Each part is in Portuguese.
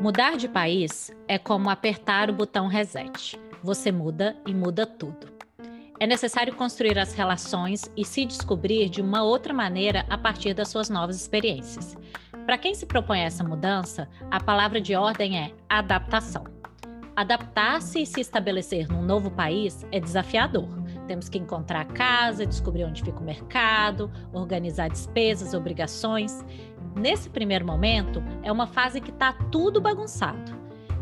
Mudar de país é como apertar o botão reset. Você muda e muda tudo. É necessário construir as relações e se descobrir de uma outra maneira a partir das suas novas experiências. Para quem se propõe essa mudança, a palavra de ordem é adaptação. Adaptar-se e se estabelecer num novo país é desafiador. Temos que encontrar casa, descobrir onde fica o mercado, organizar despesas, obrigações. Nesse primeiro momento, é uma fase que está tudo bagunçado.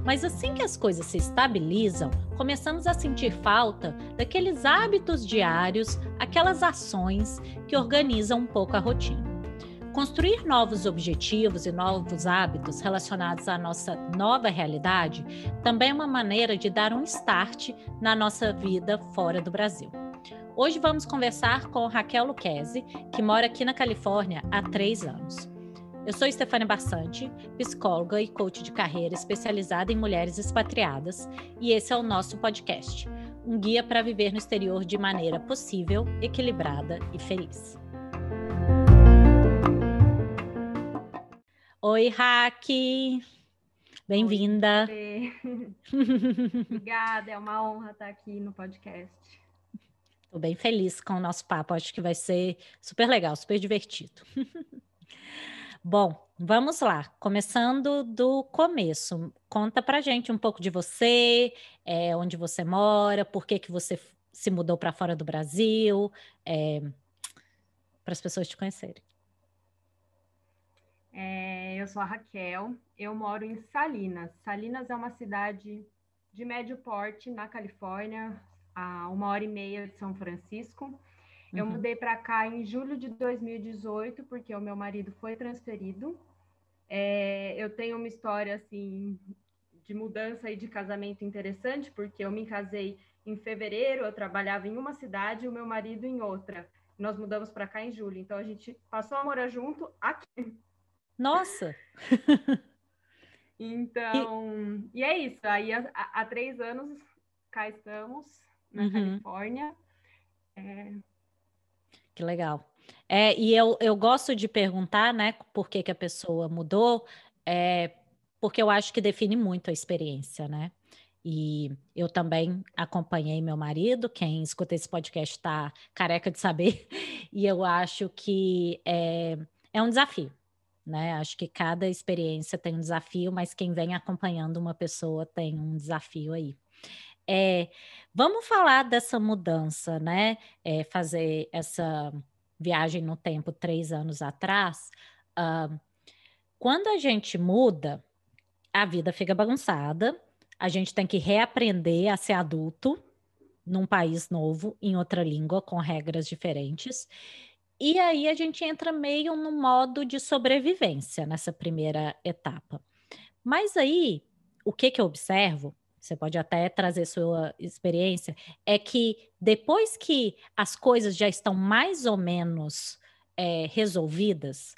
Mas assim que as coisas se estabilizam, começamos a sentir falta daqueles hábitos diários, aquelas ações que organizam um pouco a rotina. Construir novos objetivos e novos hábitos relacionados à nossa nova realidade também é uma maneira de dar um start na nossa vida fora do Brasil. Hoje vamos conversar com Raquel Luquezzi, que mora aqui na Califórnia há três anos. Eu sou Stefania Bassante, psicóloga e coach de carreira especializada em mulheres expatriadas, e esse é o nosso podcast, um guia para viver no exterior de maneira possível, equilibrada e feliz. Oi, Raque! Bem-vinda! Obrigada, é uma honra estar aqui no podcast. Estou bem feliz com o nosso papo, acho que vai ser super legal, super divertido. Bom, vamos lá. Começando do começo. Conta pra gente um pouco de você, é, onde você mora, por que, que você se mudou para fora do Brasil, é, para as pessoas te conhecerem. É, eu sou a Raquel, eu moro em Salinas. Salinas é uma cidade de médio porte na Califórnia, a uma hora e meia de São Francisco. Eu uhum. mudei para cá em julho de 2018, porque o meu marido foi transferido. É, eu tenho uma história assim de mudança e de casamento interessante, porque eu me casei em fevereiro, eu trabalhava em uma cidade e o meu marido em outra. Nós mudamos para cá em julho, então a gente passou a morar junto aqui. Nossa! então, e... e, é isso. Aí há, há, três anos cá estamos na uhum. Califórnia. É, que legal. É, e eu, eu gosto de perguntar, né, por que, que a pessoa mudou, é, porque eu acho que define muito a experiência, né? E eu também acompanhei meu marido, quem escuta esse podcast está careca de saber, e eu acho que é, é um desafio, né? Acho que cada experiência tem um desafio, mas quem vem acompanhando uma pessoa tem um desafio aí. É, vamos falar dessa mudança, né? É, fazer essa viagem no tempo três anos atrás. Uh, quando a gente muda, a vida fica bagunçada, a gente tem que reaprender a ser adulto num país novo, em outra língua, com regras diferentes. E aí a gente entra meio no modo de sobrevivência nessa primeira etapa. Mas aí, o que, que eu observo você pode até trazer sua experiência, é que depois que as coisas já estão mais ou menos é, resolvidas,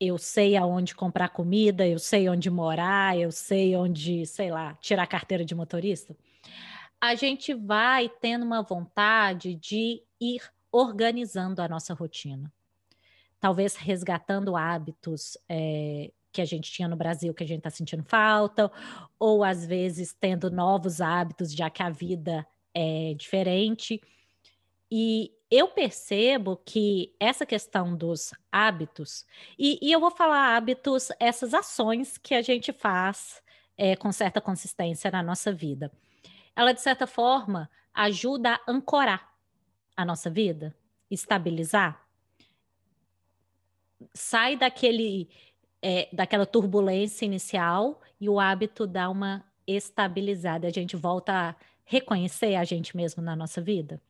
eu sei aonde comprar comida, eu sei onde morar, eu sei onde, sei lá, tirar carteira de motorista, a gente vai tendo uma vontade de ir organizando a nossa rotina. Talvez resgatando hábitos é, que a gente tinha no Brasil que a gente está sentindo falta, ou às vezes tendo novos hábitos, já que a vida é diferente. E eu percebo que essa questão dos hábitos, e, e eu vou falar hábitos, essas ações que a gente faz é, com certa consistência na nossa vida, ela, de certa forma, ajuda a ancorar a nossa vida, estabilizar. Sai daquele é, daquela turbulência inicial e o hábito dá uma estabilizada. A gente volta a reconhecer a gente mesmo na nossa vida.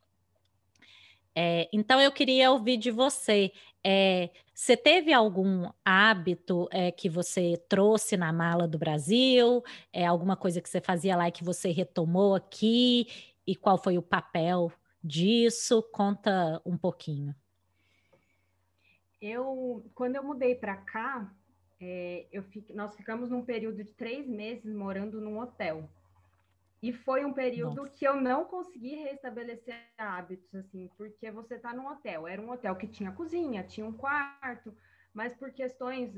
É, então, eu queria ouvir de você. É, você teve algum hábito é, que você trouxe na mala do Brasil? É, alguma coisa que você fazia lá e que você retomou aqui? E qual foi o papel disso? Conta um pouquinho. Eu, quando eu mudei para cá, é, eu nós ficamos num período de três meses morando num hotel. E foi um período Nossa. que eu não consegui restabelecer hábitos, assim, porque você está num hotel. Era um hotel que tinha cozinha, tinha um quarto, mas por questões,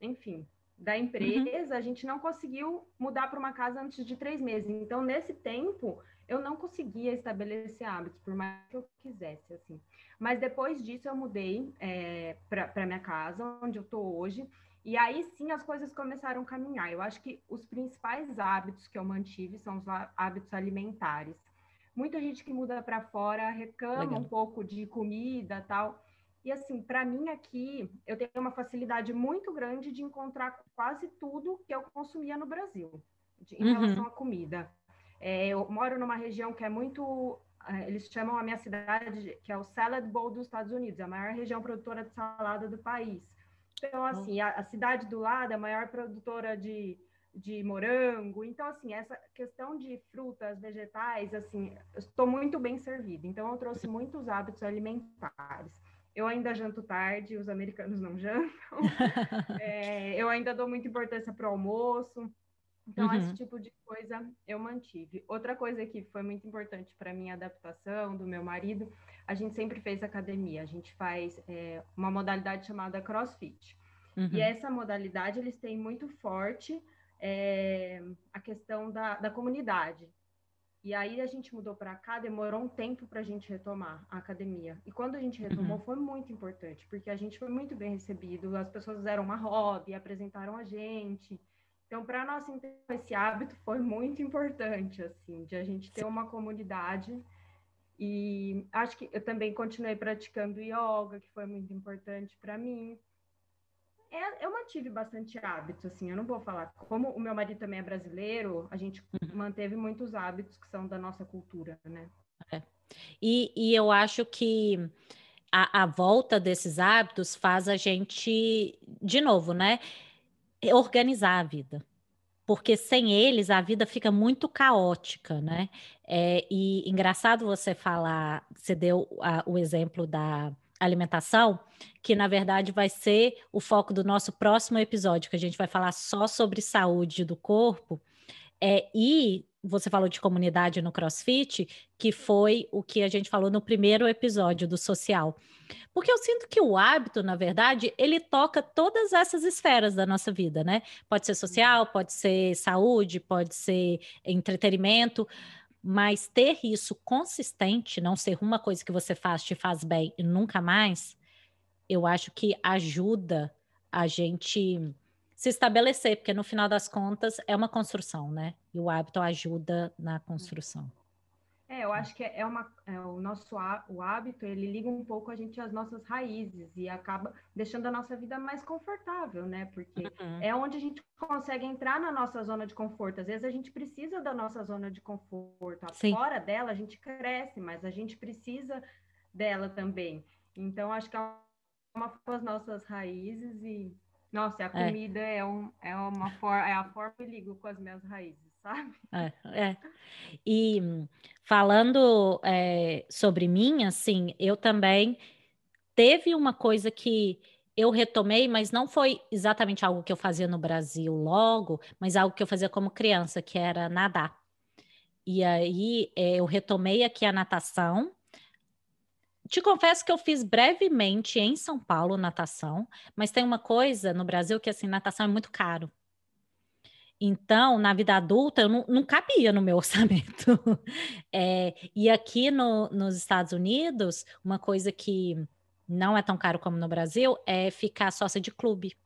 enfim, da uhum. empresa, uhum. a gente não conseguiu mudar para uma casa antes de três meses. Então, nesse tempo, eu não conseguia estabelecer hábitos, por mais que eu quisesse, assim. Mas depois disso, eu mudei é, para minha casa, onde eu estou hoje. E aí sim as coisas começaram a caminhar. Eu acho que os principais hábitos que eu mantive são os hábitos alimentares. Muita gente que muda para fora reclama Legal. um pouco de comida tal. E assim, para mim aqui, eu tenho uma facilidade muito grande de encontrar quase tudo que eu consumia no Brasil, de, em uhum. relação à comida. É, eu moro numa região que é muito. É, eles chamam a minha cidade, que é o Salad Bowl dos Estados Unidos, a maior região produtora de salada do país. Então, assim, a, a cidade do lado é a maior produtora de, de morango. Então, assim, essa questão de frutas, vegetais, assim, eu estou muito bem servida. Então, eu trouxe muitos hábitos alimentares. Eu ainda janto tarde, os americanos não jantam. é, eu ainda dou muita importância para o almoço. Então, uhum. esse tipo de coisa eu mantive. Outra coisa que foi muito importante para minha adaptação do meu marido, a gente sempre fez academia. A gente faz é, uma modalidade chamada CrossFit. Uhum. E essa modalidade eles têm muito forte é, a questão da, da comunidade. E aí a gente mudou para cá, demorou um tempo para a gente retomar a academia. E quando a gente retomou uhum. foi muito importante, porque a gente foi muito bem recebido, as pessoas fizeram uma hobby, apresentaram a gente. Então, para nós, então, esse hábito foi muito importante, assim, de a gente ter uma comunidade. E acho que eu também continuei praticando yoga, que foi muito importante para mim é, eu mantive bastante hábito, assim, eu não vou falar. Como o meu marido também é brasileiro, a gente uhum. manteve muitos hábitos que são da nossa cultura, né? É. E, e eu acho que a, a volta desses hábitos faz a gente, de novo, né, organizar a vida porque sem eles a vida fica muito caótica, né? É, e engraçado você falar, você deu a, o exemplo da alimentação, que na verdade vai ser o foco do nosso próximo episódio, que a gente vai falar só sobre saúde do corpo. É, e você falou de comunidade no CrossFit, que foi o que a gente falou no primeiro episódio do social. Porque eu sinto que o hábito, na verdade, ele toca todas essas esferas da nossa vida, né? Pode ser social, pode ser saúde, pode ser entretenimento. Mas ter isso consistente, não ser uma coisa que você faz, te faz bem e nunca mais, eu acho que ajuda a gente se estabelecer, porque no final das contas é uma construção, né? E o hábito ajuda na construção. É, eu acho que é uma, é, o nosso o hábito, ele liga um pouco a gente às nossas raízes e acaba deixando a nossa vida mais confortável, né? Porque uhum. é onde a gente consegue entrar na nossa zona de conforto. Às vezes a gente precisa da nossa zona de conforto. Sim. Fora dela a gente cresce, mas a gente precisa dela também. Então acho que é uma das nossas raízes e nossa, a é. comida é, é um, é uma for, é a forma que eu ligo com as minhas raízes sabe? É, é. E falando é, sobre mim, assim, eu também teve uma coisa que eu retomei, mas não foi exatamente algo que eu fazia no Brasil logo, mas algo que eu fazia como criança, que era nadar. E aí é, eu retomei aqui a natação. Te confesso que eu fiz brevemente em São Paulo natação, mas tem uma coisa no Brasil que assim, natação é muito caro. Então, na vida adulta, eu não, não cabia no meu orçamento. É, e aqui no, nos Estados Unidos, uma coisa que não é tão caro como no Brasil é ficar sócia de clube.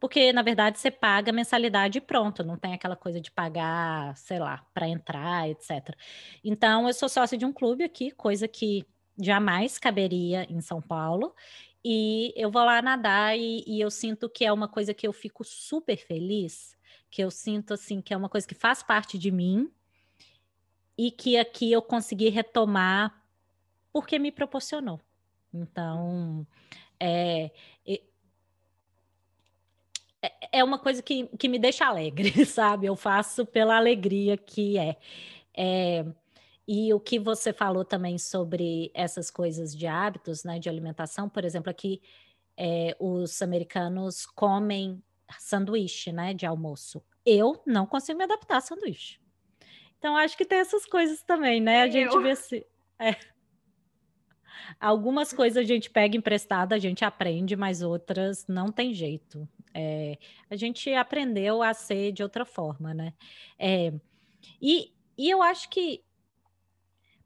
Porque, na verdade, você paga mensalidade e pronto, não tem aquela coisa de pagar, sei lá, para entrar, etc. Então, eu sou sócia de um clube aqui, coisa que jamais caberia em São Paulo. E eu vou lá nadar e, e eu sinto que é uma coisa que eu fico super feliz que eu sinto assim que é uma coisa que faz parte de mim e que aqui eu consegui retomar porque me proporcionou. Então, é, é, é uma coisa que, que me deixa alegre, sabe? Eu faço pela alegria que é. é. E o que você falou também sobre essas coisas de hábitos, né, de alimentação, por exemplo, aqui é, os americanos comem sanduíche, né, de almoço. Eu não consigo me adaptar a sanduíche. Então, acho que tem essas coisas também, né? A gente vê se. É. Algumas coisas a gente pega emprestada, a gente aprende, mas outras não tem jeito. É, a gente aprendeu a ser de outra forma, né? É, e, e eu acho que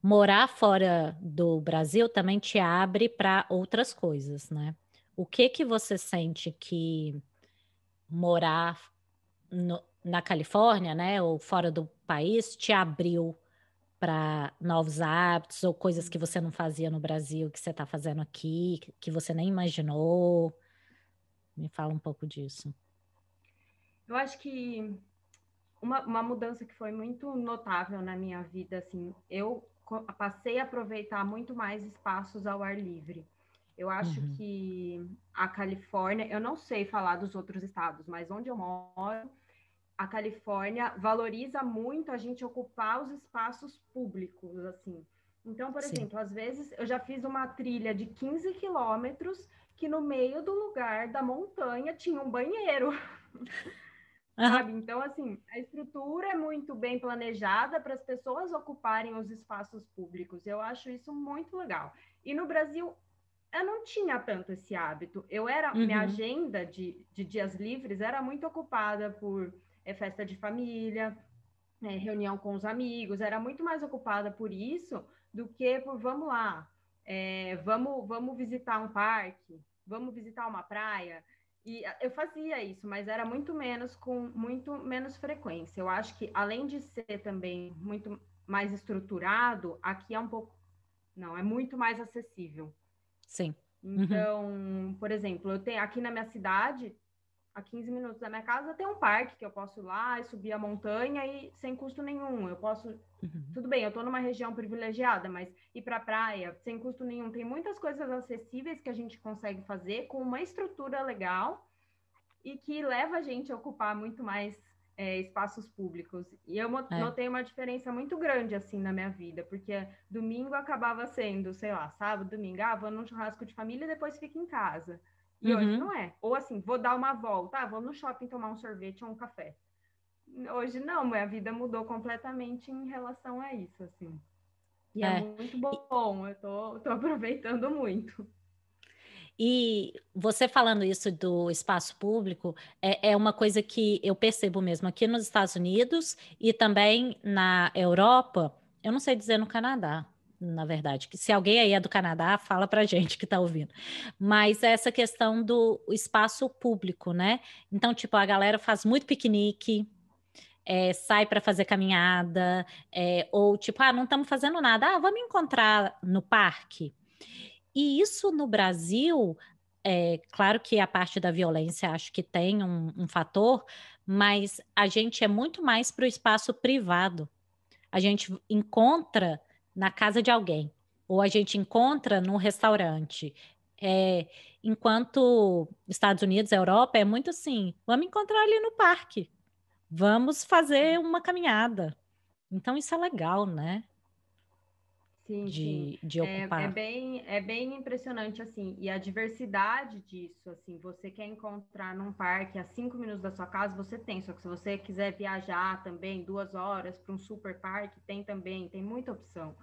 morar fora do Brasil também te abre para outras coisas, né? O que que você sente que morar no, na Califórnia, né, ou fora do país, te abriu para novos hábitos ou coisas que você não fazia no Brasil que você está fazendo aqui, que você nem imaginou? Me fala um pouco disso. Eu acho que uma, uma mudança que foi muito notável na minha vida, assim, eu passei a aproveitar muito mais espaços ao ar livre. Eu acho uhum. que a Califórnia, eu não sei falar dos outros estados, mas onde eu moro, a Califórnia valoriza muito a gente ocupar os espaços públicos, assim. Então, por Sim. exemplo, às vezes eu já fiz uma trilha de 15 quilômetros que no meio do lugar da montanha tinha um banheiro. Sabe? Então, assim, a estrutura é muito bem planejada para as pessoas ocuparem os espaços públicos. Eu acho isso muito legal. E no Brasil, eu não tinha tanto esse hábito. Eu era, uhum. minha agenda de, de dias livres era muito ocupada por é, festa de família, é, reunião com os amigos, era muito mais ocupada por isso do que por vamos lá, é, vamos, vamos visitar um parque, vamos visitar uma praia. E eu fazia isso, mas era muito menos com muito menos frequência. Eu acho que além de ser também muito mais estruturado, aqui é um pouco não, é muito mais acessível. Sim. Então, uhum. por exemplo, eu tenho aqui na minha cidade, a 15 minutos da minha casa, tem um parque que eu posso ir lá e subir a montanha e sem custo nenhum. Eu posso. Uhum. Tudo bem, eu estou numa região privilegiada, mas ir para a praia sem custo nenhum. Tem muitas coisas acessíveis que a gente consegue fazer com uma estrutura legal e que leva a gente a ocupar muito mais é, espaços públicos. E eu é. notei uma diferença muito grande assim na minha vida, porque domingo acabava sendo, sei lá, sábado, domingo, ah, vou num churrasco de família e depois fica em casa. E uhum. hoje não é. Ou assim, vou dar uma volta, ah, vou no shopping tomar um sorvete ou um café. Hoje não, minha vida mudou completamente em relação a isso, assim. E é, é muito bom, eu tô, tô aproveitando muito. E você falando isso do espaço público é, é, uma coisa que eu percebo mesmo aqui nos Estados Unidos e também na Europa. Eu não sei dizer no Canadá, na verdade, que se alguém aí é do Canadá, fala para gente que está ouvindo. Mas essa questão do espaço público, né? Então, tipo, a galera faz muito piquenique, é, sai para fazer caminhada, é, ou tipo, ah, não estamos fazendo nada, ah, vamos encontrar no parque. E isso no Brasil, é claro que a parte da violência acho que tem um, um fator, mas a gente é muito mais para o espaço privado. A gente encontra na casa de alguém, ou a gente encontra num restaurante. É, enquanto Estados Unidos, Europa, é muito assim: vamos encontrar ali no parque, vamos fazer uma caminhada. Então, isso é legal, né? Sim, de, sim. de ocupar. É, é, bem, é bem impressionante, assim, e a diversidade disso, assim, você quer encontrar num parque a cinco minutos da sua casa, você tem, só que se você quiser viajar também duas horas para um super parque, tem também, tem muita opção.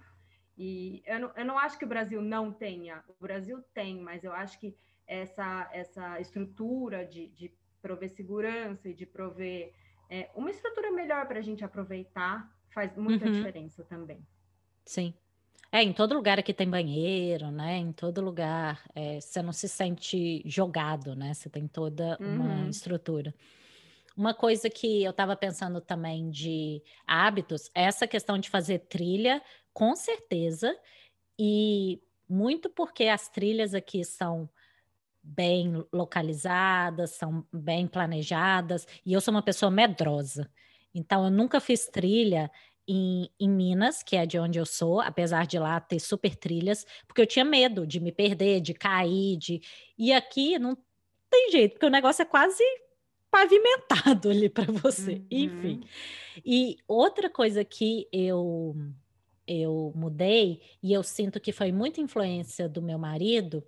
E eu não, eu não acho que o Brasil não tenha, o Brasil tem, mas eu acho que essa, essa estrutura de, de prover segurança e de prover é, uma estrutura melhor para a gente aproveitar faz muita uhum. diferença também. Sim. É, em todo lugar aqui tem banheiro, né? Em todo lugar é, você não se sente jogado, né? Você tem toda uma uhum. estrutura. Uma coisa que eu estava pensando também de hábitos, essa questão de fazer trilha, com certeza, e muito porque as trilhas aqui são bem localizadas, são bem planejadas, e eu sou uma pessoa medrosa. Então, eu nunca fiz trilha em, em, Minas, que é de onde eu sou, apesar de lá ter super trilhas, porque eu tinha medo de me perder, de cair, de. E aqui não tem jeito, porque o negócio é quase pavimentado ali para você. Uhum. Enfim. E outra coisa que eu eu mudei e eu sinto que foi muita influência do meu marido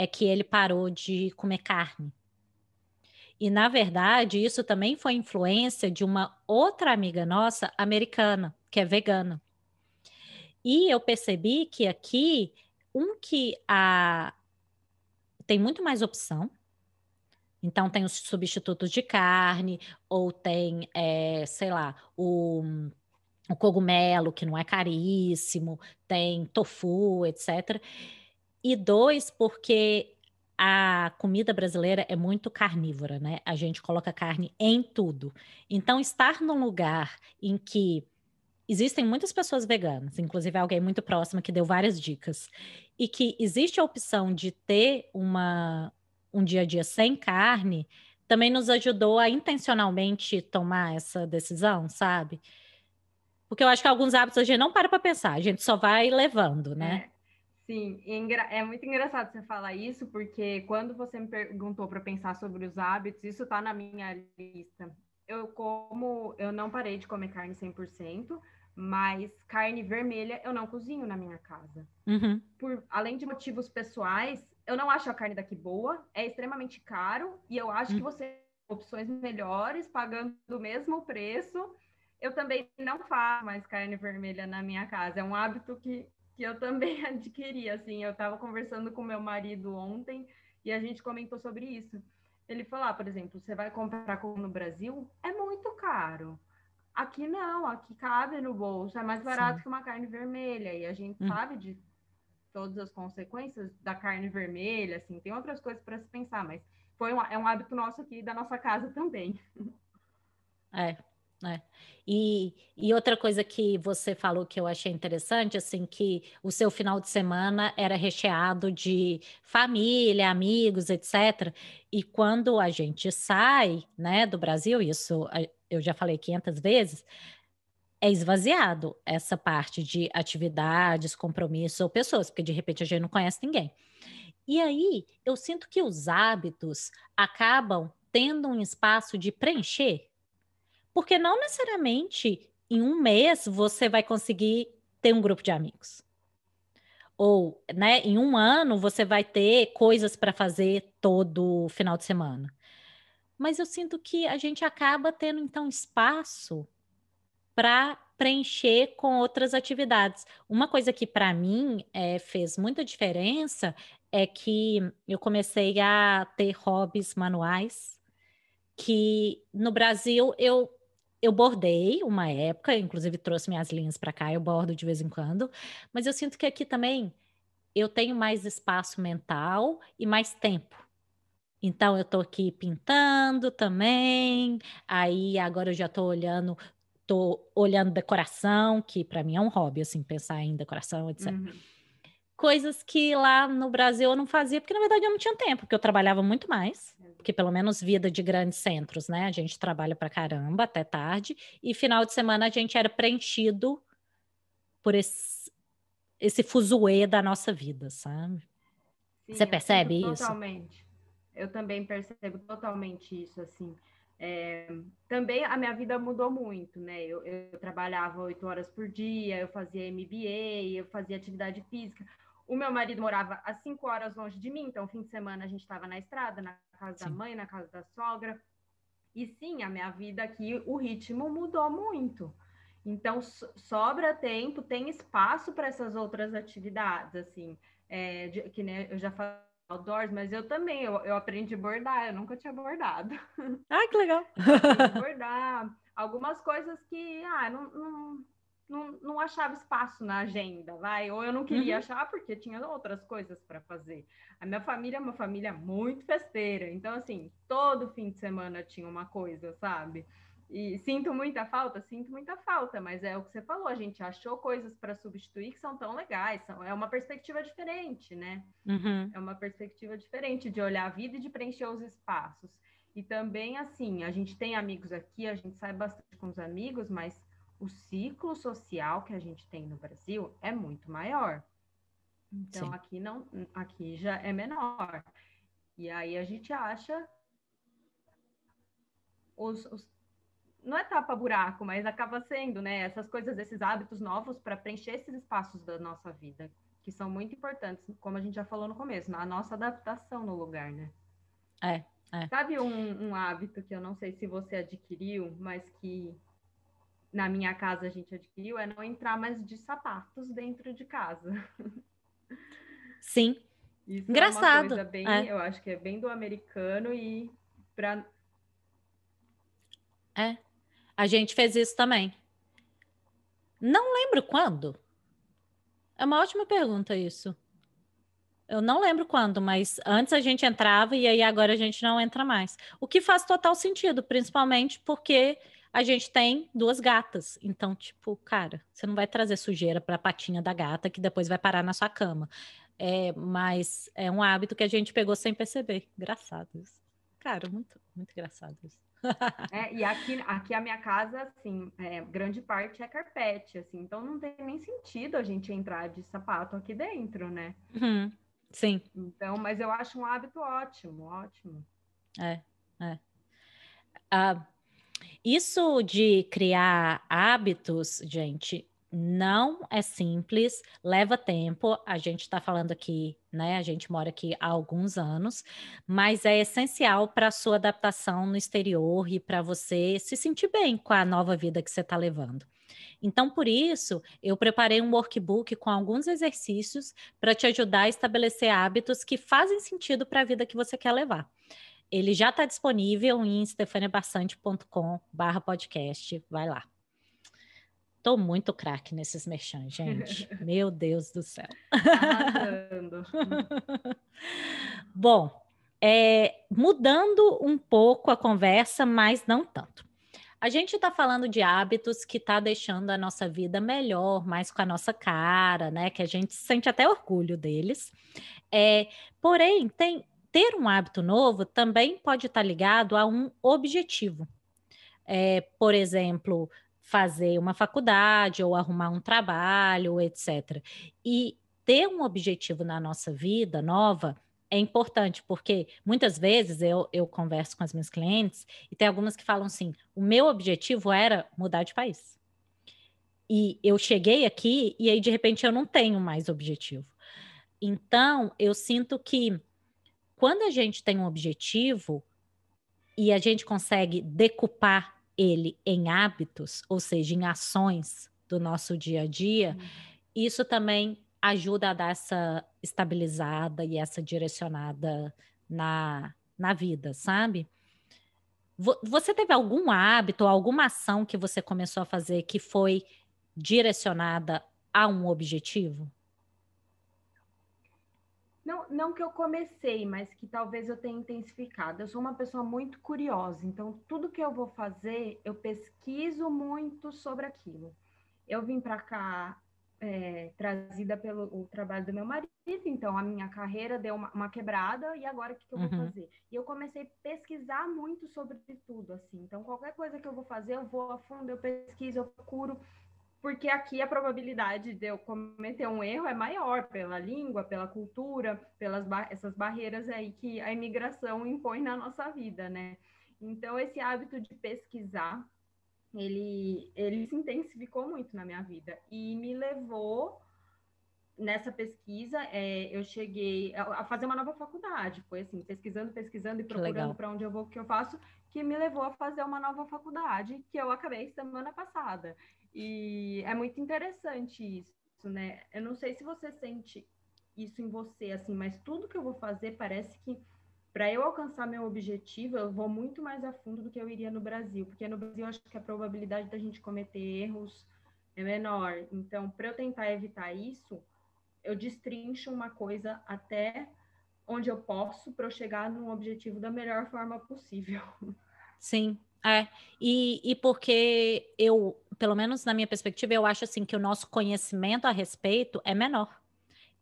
é que ele parou de comer carne. E, na verdade, isso também foi influência de uma outra amiga nossa, americana, que é vegano. E eu percebi que aqui, um que a tem muito mais opção. Então, tem os substitutos de carne, ou tem, é, sei lá, o, o cogumelo, que não é caríssimo, tem tofu, etc. E dois, porque a comida brasileira é muito carnívora, né? A gente coloca carne em tudo. Então, estar num lugar em que existem muitas pessoas veganas, inclusive alguém muito próximo que deu várias dicas, e que existe a opção de ter uma, um dia a dia sem carne, também nos ajudou a intencionalmente tomar essa decisão, sabe? Porque eu acho que alguns hábitos a gente não para para pensar, a gente só vai levando, né? É. Sim, é muito engraçado você falar isso, porque quando você me perguntou para pensar sobre os hábitos, isso está na minha lista. Eu como, eu não parei de comer carne 100%, mas carne vermelha eu não cozinho na minha casa. Uhum. Por além de motivos pessoais, eu não acho a carne daqui boa, é extremamente caro e eu acho uhum. que você tem opções melhores pagando o mesmo preço. Eu também não faço mais carne vermelha na minha casa. É um hábito que, que eu também adquiri. Assim, eu estava conversando com meu marido ontem e a gente comentou sobre isso. Ele falou, ah, por exemplo, você vai comprar como no Brasil, é muito caro. Aqui não, aqui cabe no bolso, é mais barato Sim. que uma carne vermelha, e a gente hum. sabe de todas as consequências da carne vermelha, assim, tem outras coisas para se pensar, mas foi um, é um hábito nosso aqui da nossa casa também. É, é. E, e outra coisa que você falou que eu achei interessante, assim, que o seu final de semana era recheado de família, amigos, etc. E quando a gente sai, né, do Brasil, isso eu já falei 500 vezes, é esvaziado essa parte de atividades, compromissos ou pessoas, porque de repente a gente não conhece ninguém. E aí eu sinto que os hábitos acabam tendo um espaço de preencher, porque não necessariamente em um mês você vai conseguir ter um grupo de amigos. Ou, né, em um ano você vai ter coisas para fazer todo final de semana mas eu sinto que a gente acaba tendo então espaço para preencher com outras atividades. Uma coisa que para mim é, fez muita diferença é que eu comecei a ter hobbies manuais que no Brasil eu eu bordei uma época, inclusive trouxe minhas linhas para cá, eu bordo de vez em quando, mas eu sinto que aqui também eu tenho mais espaço mental e mais tempo então eu estou aqui pintando também, aí agora eu já estou olhando, estou olhando decoração, que para mim é um hobby, assim, pensar em decoração, etc. Uhum. Coisas que lá no Brasil eu não fazia, porque na verdade eu não tinha tempo, porque eu trabalhava muito mais, porque pelo menos vida de grandes centros, né? A gente trabalha para caramba até tarde, e final de semana a gente era preenchido por esse, esse fuzuê da nossa vida, sabe? Sim, Você percebe isso? Totalmente eu também percebo totalmente isso, assim. É, também a minha vida mudou muito, né? Eu, eu trabalhava oito horas por dia, eu fazia MBA, eu fazia atividade física. O meu marido morava a cinco horas longe de mim, então fim de semana a gente estava na estrada, na casa sim. da mãe, na casa da sogra. E sim, a minha vida aqui, o ritmo mudou muito. Então, sobra tempo, tem espaço para essas outras atividades, assim, é, de, que né, eu já falei outdoors, mas eu também, eu, eu aprendi a bordar, eu nunca tinha bordado. Ah, que legal! bordar, algumas coisas que, ah, não, não, não, não, achava espaço na agenda, vai, ou eu não queria uhum. achar porque tinha outras coisas para fazer. A minha família é uma família muito festeira, então, assim, todo fim de semana tinha uma coisa, sabe? E sinto muita falta, sinto muita falta, mas é o que você falou, a gente achou coisas para substituir que são tão legais, são, é uma perspectiva diferente, né? Uhum. É uma perspectiva diferente de olhar a vida e de preencher os espaços. E também, assim, a gente tem amigos aqui, a gente sai bastante com os amigos, mas o ciclo social que a gente tem no Brasil é muito maior. Então, Sim. aqui não, aqui já é menor. E aí a gente acha os, os não é tapa-buraco, mas acaba sendo, né? Essas coisas, esses hábitos novos para preencher esses espaços da nossa vida, que são muito importantes, como a gente já falou no começo, a nossa adaptação no lugar, né? É, é. Sabe um, um hábito que eu não sei se você adquiriu, mas que na minha casa a gente adquiriu é não entrar mais de sapatos dentro de casa. Sim. Isso Engraçado. É bem, é. eu acho que é bem do americano e para É. A gente fez isso também. Não lembro quando. É uma ótima pergunta isso. Eu não lembro quando, mas antes a gente entrava e aí agora a gente não entra mais. O que faz total sentido, principalmente porque a gente tem duas gatas. Então, tipo, cara, você não vai trazer sujeira para a patinha da gata que depois vai parar na sua cama. É, mas é um hábito que a gente pegou sem perceber. Engraçado isso. Cara, muito, muito engraçado isso. É, e aqui, aqui a minha casa, assim, é, grande parte é carpete, assim, então não tem nem sentido a gente entrar de sapato aqui dentro, né? Uhum. Sim. Então, mas eu acho um hábito ótimo, ótimo. É, é. Uh, isso de criar hábitos, gente, não é simples, leva tempo. A gente está falando aqui, né? A gente mora aqui há alguns anos, mas é essencial para a sua adaptação no exterior e para você se sentir bem com a nova vida que você está levando. Então, por isso, eu preparei um workbook com alguns exercícios para te ajudar a estabelecer hábitos que fazem sentido para a vida que você quer levar. Ele já está disponível em stefaniabassante.com/podcast. Vai lá. Tô muito craque nesses merchan, gente. Meu Deus do céu. Bom, é, mudando um pouco a conversa, mas não tanto. A gente está falando de hábitos que está deixando a nossa vida melhor, mais com a nossa cara, né? Que a gente sente até orgulho deles. É, porém, tem, ter um hábito novo também pode estar tá ligado a um objetivo. É, por exemplo, fazer uma faculdade ou arrumar um trabalho, etc. E ter um objetivo na nossa vida nova é importante, porque muitas vezes eu, eu converso com as minhas clientes e tem algumas que falam assim: o meu objetivo era mudar de país. E eu cheguei aqui e aí, de repente, eu não tenho mais objetivo. Então, eu sinto que quando a gente tem um objetivo e a gente consegue decupar ele em hábitos, ou seja, em ações do nosso dia a dia, uhum. isso também ajuda a dar essa estabilizada e essa direcionada na, na vida, sabe? Você teve algum hábito, alguma ação que você começou a fazer que foi direcionada a um objetivo? Não, não que eu comecei, mas que talvez eu tenha intensificado. Eu sou uma pessoa muito curiosa, então tudo que eu vou fazer, eu pesquiso muito sobre aquilo. Eu vim para cá é, trazida pelo trabalho do meu marido, então a minha carreira deu uma, uma quebrada e agora o que, que eu vou uhum. fazer? E eu comecei a pesquisar muito sobre tudo, assim. Então qualquer coisa que eu vou fazer, eu vou a fundo, eu pesquiso, eu procuro, porque aqui a probabilidade de eu cometer um erro é maior pela língua, pela cultura, pelas bar essas barreiras aí que a imigração impõe na nossa vida, né? Então esse hábito de pesquisar ele, ele se intensificou muito na minha vida e me levou nessa pesquisa, é, eu cheguei a, fazer uma nova faculdade. Foi assim, pesquisando, pesquisando e procurando para onde eu vou, o que eu faço, que me levou a fazer uma nova faculdade, que eu acabei semana passada. E é muito interessante isso, né? Eu não sei se você sente isso em você, assim, mas tudo que eu vou fazer parece que para eu alcançar meu objetivo, eu vou muito mais a fundo do que eu iria no Brasil, porque no Brasil eu acho que a probabilidade da gente cometer erros é menor. Então, para eu tentar evitar isso, eu destrincho uma coisa até onde eu posso para eu chegar num objetivo da melhor forma possível. Sim, é. E, e porque eu, pelo menos na minha perspectiva, eu acho assim que o nosso conhecimento a respeito é menor.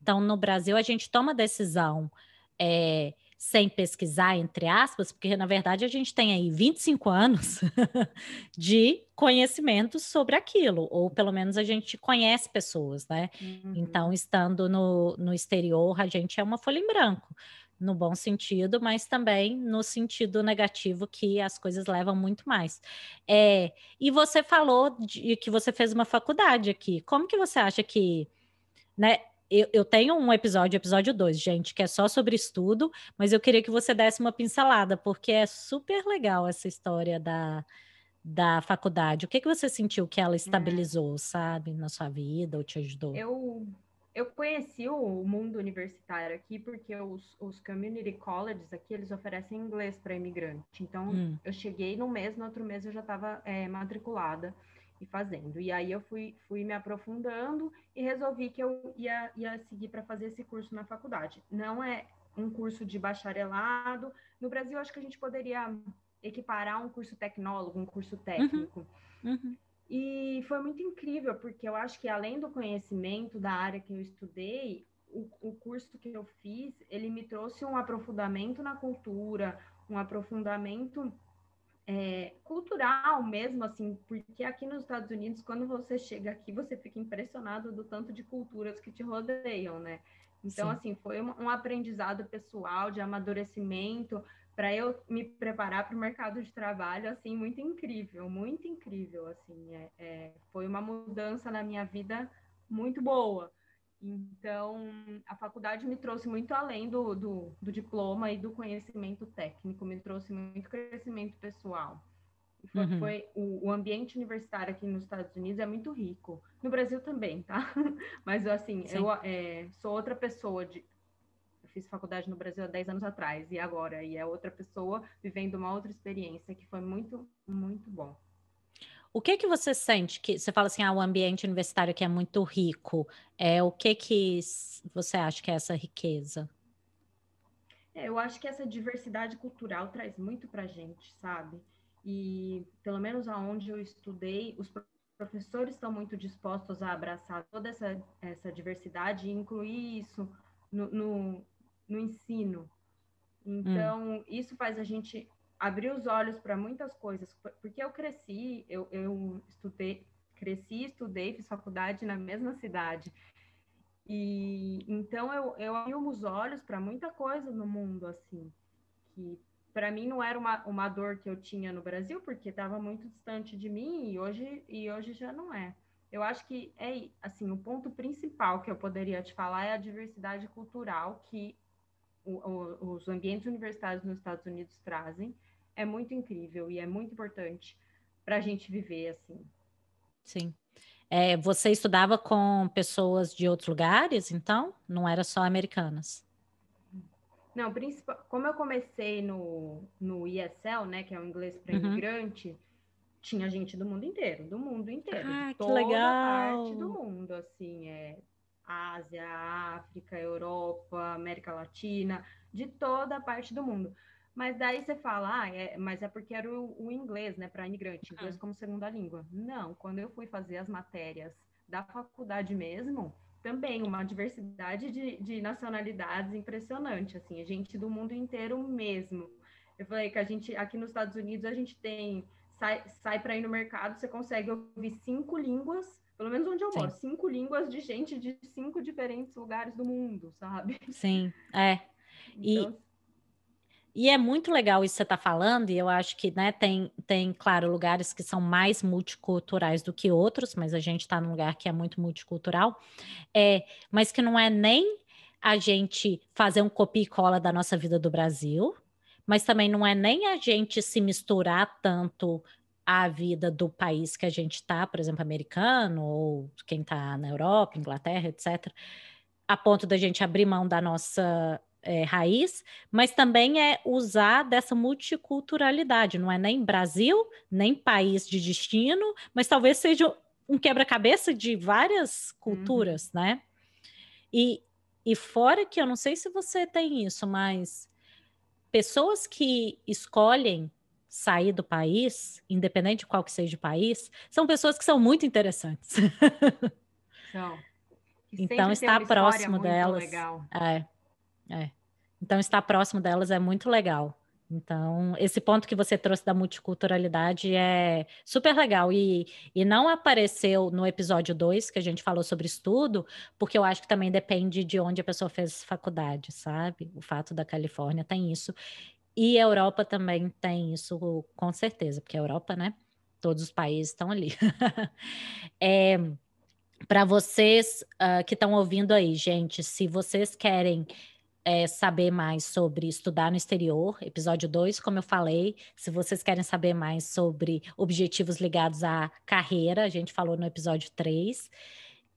Então, no Brasil, a gente toma decisão. É, sem pesquisar, entre aspas, porque na verdade a gente tem aí 25 anos de conhecimento sobre aquilo, ou pelo menos a gente conhece pessoas, né? Uhum. Então, estando no, no exterior, a gente é uma folha em branco, no bom sentido, mas também no sentido negativo, que as coisas levam muito mais. É, e você falou de que você fez uma faculdade aqui. Como que você acha que né, eu, eu, tenho um episódio, episódio 2, gente, que é só sobre estudo, mas eu queria que você desse uma pincelada, porque é super legal essa história da, da faculdade? O que, que você sentiu que ela estabilizou, é. sabe, na sua vida ou te ajudou? Eu, eu conheci o mundo universitário aqui porque os, os community colleges aqui, eles oferecem inglês para imigrante. Então, hum. eu cheguei no mês, no outro mês eu já estava é, matriculada e fazendo. E aí eu fui, fui me aprofundando e resolvi que eu ia, ia seguir para fazer esse curso na faculdade. Não é um curso de bacharelado. No Brasil, acho que a gente poderia equiparar um curso tecnólogo, um curso uhum. técnico. Uhum. Uhum. E foi muito incrível, porque eu acho que além do conhecimento da área que eu estudei, o, o curso que eu fiz, ele me trouxe um aprofundamento na cultura, um aprofundamento é, cultural mesmo, assim, porque aqui nos Estados Unidos, quando você chega aqui, você fica impressionado do tanto de culturas que te rodeiam, né? Então, Sim. assim, foi um, um aprendizado pessoal, de amadurecimento, para eu me preparar para o mercado de trabalho, assim, muito incrível, muito incrível, assim, é, é, foi uma mudança na minha vida muito boa. Então, a faculdade me trouxe muito além do, do, do diploma e do conhecimento técnico, me trouxe muito crescimento pessoal. Foi, uhum. foi o, o, ambiente universitário aqui nos Estados Unidos é muito rico. No Brasil também, tá? Mas assim, Sim. eu é, sou outra pessoa de, fiz faculdade no Brasil há 10 anos atrás e agora, e é outra pessoa vivendo uma outra experiência que foi muito, muito bom. O que que você sente que você fala assim, ah, o ambiente universitário que é muito rico, é o que que você acha que é essa riqueza? É, eu acho que essa diversidade cultural traz muito para gente, sabe? E pelo menos aonde eu estudei, os professores estão muito dispostos a abraçar toda essa, essa diversidade e incluir isso no, no, no ensino. Então, hum. isso faz a gente abrir os olhos para muitas coisas, porque eu cresci, eu, eu estudei, cresci, estudei, fiz faculdade na mesma cidade. E então eu, eu abri os olhos para muita coisa no mundo, assim, que para mim não era uma, uma dor que eu tinha no Brasil, porque estava muito distante de mim e hoje, e hoje já não é. Eu acho que é assim, o ponto principal que eu poderia te falar é a diversidade cultural que o, o, os ambientes universitários nos Estados Unidos trazem. É muito incrível e é muito importante para a gente viver assim. Sim. É, você estudava com pessoas de outros lugares, então? Não era só americanas? Não, como eu comecei no, no ESL, né, que é o inglês para uhum. imigrante, tinha gente do mundo inteiro, do mundo inteiro, ah, de toda legal. parte do mundo, assim, é Ásia, África, Europa, América Latina, de toda a parte do mundo. Mas daí você fala, ah, é, mas é porque era o, o inglês, né, para imigrante, inglês como segunda língua. Não, quando eu fui fazer as matérias da faculdade mesmo, também uma diversidade de, de nacionalidades impressionante, assim, a gente do mundo inteiro mesmo. Eu falei que a gente, aqui nos Estados Unidos, a gente tem, sai, sai para ir no mercado, você consegue ouvir cinco línguas pelo menos onde eu Sim. moro, cinco línguas de gente de cinco diferentes lugares do mundo, sabe? Sim, é. Então... E, e é muito legal isso que você está falando, e eu acho que né, tem, tem, claro, lugares que são mais multiculturais do que outros, mas a gente está num lugar que é muito multicultural, é, mas que não é nem a gente fazer um copia e cola da nossa vida do Brasil, mas também não é nem a gente se misturar tanto a vida do país que a gente está, por exemplo, americano, ou quem está na Europa, Inglaterra, etc., a ponto da gente abrir mão da nossa é, raiz, mas também é usar dessa multiculturalidade, não é nem Brasil, nem país de destino, mas talvez seja um quebra-cabeça de várias culturas, uhum. né? E, e fora que eu não sei se você tem isso, mas pessoas que escolhem sair do país, independente de qual que seja o país, são pessoas que são muito interessantes. São. então estar próximo delas. É, é. Então estar próximo delas é muito legal. Então, esse ponto que você trouxe da multiculturalidade é super legal. E, e não apareceu no episódio 2, que a gente falou sobre estudo, porque eu acho que também depende de onde a pessoa fez faculdade, sabe? O fato da Califórnia tem isso. E a Europa também tem isso, com certeza, porque a Europa, né? Todos os países estão ali. é, Para vocês uh, que estão ouvindo aí, gente, se vocês querem é, saber mais sobre estudar no exterior, episódio 2, como eu falei. Se vocês querem saber mais sobre objetivos ligados à carreira, a gente falou no episódio 3.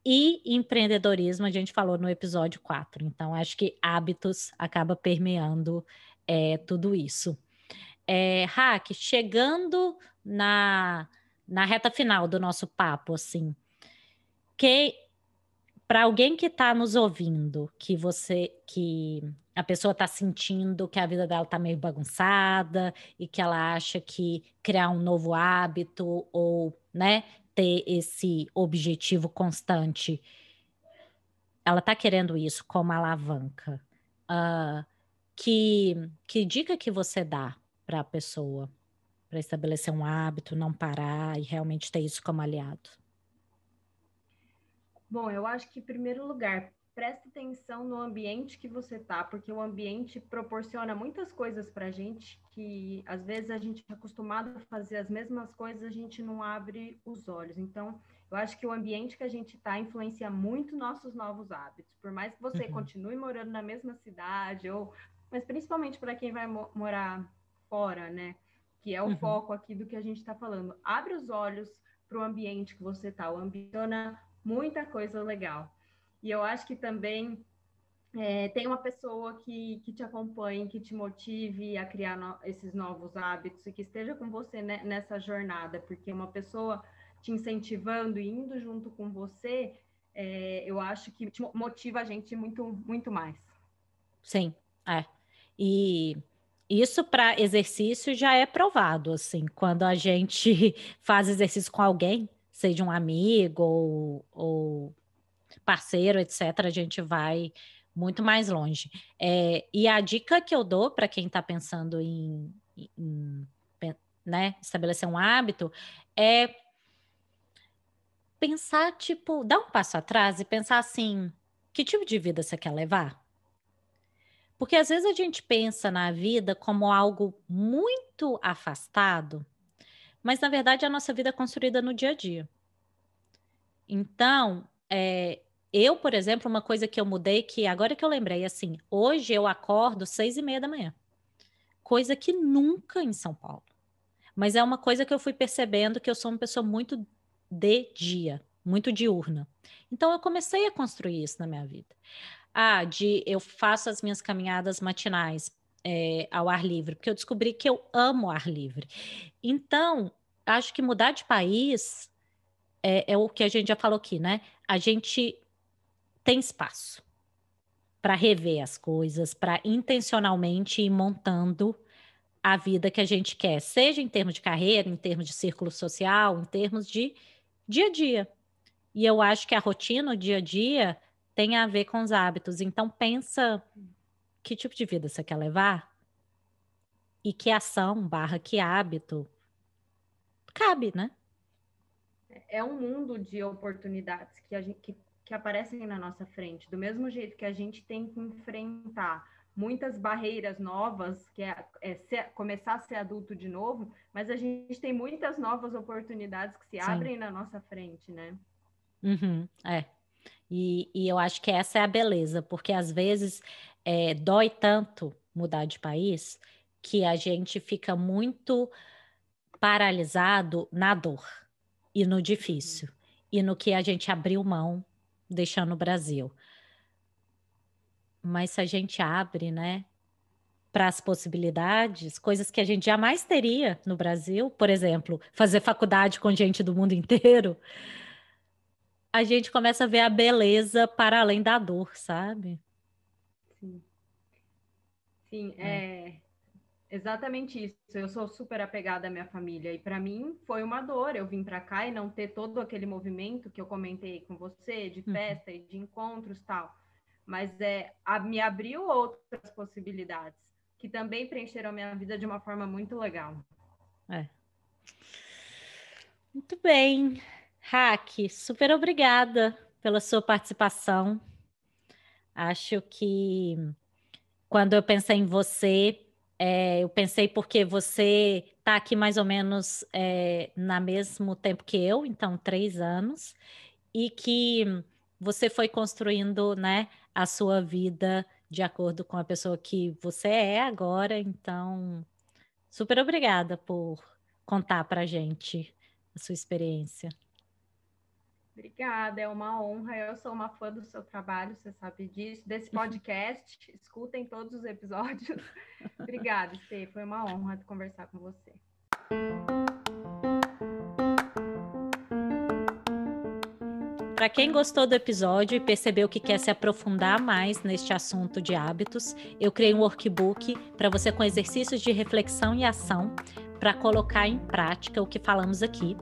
E empreendedorismo, a gente falou no episódio 4. Então, acho que hábitos acaba permeando é, tudo isso. É, Hack, chegando na, na reta final do nosso papo, assim, que para alguém que está nos ouvindo, que você, que a pessoa está sentindo que a vida dela está meio bagunçada e que ela acha que criar um novo hábito ou, né, ter esse objetivo constante, ela está querendo isso como alavanca. Uh, que, que dica que você dá para a pessoa para estabelecer um hábito, não parar e realmente ter isso como aliado? Bom, eu acho que, em primeiro lugar, preste atenção no ambiente que você tá, porque o ambiente proporciona muitas coisas para a gente que às vezes a gente é acostumado a fazer as mesmas coisas, a gente não abre os olhos. Então, eu acho que o ambiente que a gente está influencia muito nossos novos hábitos. Por mais que você uhum. continue morando na mesma cidade, ou mas principalmente para quem vai mo morar fora, né? Que é o uhum. foco aqui do que a gente está falando. Abre os olhos para o ambiente que você está. O ambiente muita coisa legal. E eu acho que também é, tem uma pessoa que, que te acompanhe, que te motive a criar no, esses novos hábitos e que esteja com você né, nessa jornada, porque uma pessoa te incentivando e indo junto com você, é, eu acho que motiva a gente muito, muito mais. Sim, é. E isso para exercício já é provado, assim, quando a gente faz exercício com alguém, seja um amigo ou, ou parceiro, etc., a gente vai muito mais longe. É, e a dica que eu dou para quem está pensando em, em né, estabelecer um hábito é pensar, tipo, dar um passo atrás e pensar assim: que tipo de vida você quer levar? Porque às vezes a gente pensa na vida como algo muito afastado mas na verdade a nossa vida é construída no dia a dia. Então, é, eu, por exemplo, uma coisa que eu mudei, que agora que eu lembrei, assim, hoje eu acordo seis e meia da manhã. Coisa que nunca em São Paulo. Mas é uma coisa que eu fui percebendo que eu sou uma pessoa muito de dia, muito diurna. Então eu comecei a construir isso na minha vida. Ah, de eu faço as minhas caminhadas matinais é, ao ar livre, porque eu descobri que eu amo ar livre. Então, acho que mudar de país é, é o que a gente já falou aqui, né? A gente tem espaço para rever as coisas, para intencionalmente ir montando a vida que a gente quer, seja em termos de carreira, em termos de círculo social, em termos de dia a dia. E eu acho que a rotina, o dia a dia, tem a ver com os hábitos. Então pensa que tipo de vida você quer levar e que ação barra que hábito cabe, né? É um mundo de oportunidades que, a gente, que, que aparecem na nossa frente. Do mesmo jeito que a gente tem que enfrentar muitas barreiras novas, que é, é ser, começar a ser adulto de novo, mas a gente tem muitas novas oportunidades que se Sim. abrem na nossa frente, né? Uhum, é. E, e eu acho que essa é a beleza, porque às vezes é, dói tanto mudar de país que a gente fica muito paralisado na dor e no difícil e no que a gente abriu mão deixando o Brasil. Mas se a gente abre, né, para as possibilidades, coisas que a gente jamais teria no Brasil, por exemplo, fazer faculdade com gente do mundo inteiro, a gente começa a ver a beleza para além da dor, sabe? Sim. É. é Exatamente isso. Eu sou super apegada à minha família e para mim foi uma dor eu vim para cá e não ter todo aquele movimento que eu comentei com você de uhum. festa uhum. e de encontros tal. Mas é a, me abriu outras possibilidades que também preencheram a minha vida de uma forma muito legal. É. Muito bem. Hack, super obrigada pela sua participação. Acho que quando eu pensei em você, é, eu pensei porque você está aqui mais ou menos é, na mesmo tempo que eu, então três anos, e que você foi construindo, né, a sua vida de acordo com a pessoa que você é agora. Então, super obrigada por contar para gente a sua experiência. Obrigada, é uma honra. Eu sou uma fã do seu trabalho, você sabe disso, desse podcast. Escutem todos os episódios. Obrigada, Stê. Foi uma honra conversar com você. Para quem gostou do episódio e percebeu que quer se aprofundar mais neste assunto de hábitos, eu criei um workbook para você com exercícios de reflexão e ação para colocar em prática o que falamos aqui,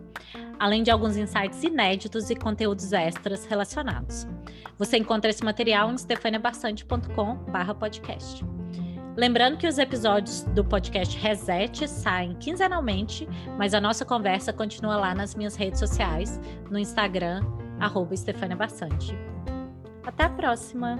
além de alguns insights inéditos e conteúdos extras relacionados. Você encontra esse material em stefaniabastante.com/podcast. Lembrando que os episódios do podcast Reset saem quinzenalmente, mas a nossa conversa continua lá nas minhas redes sociais, no Instagram, arroba. Até a próxima!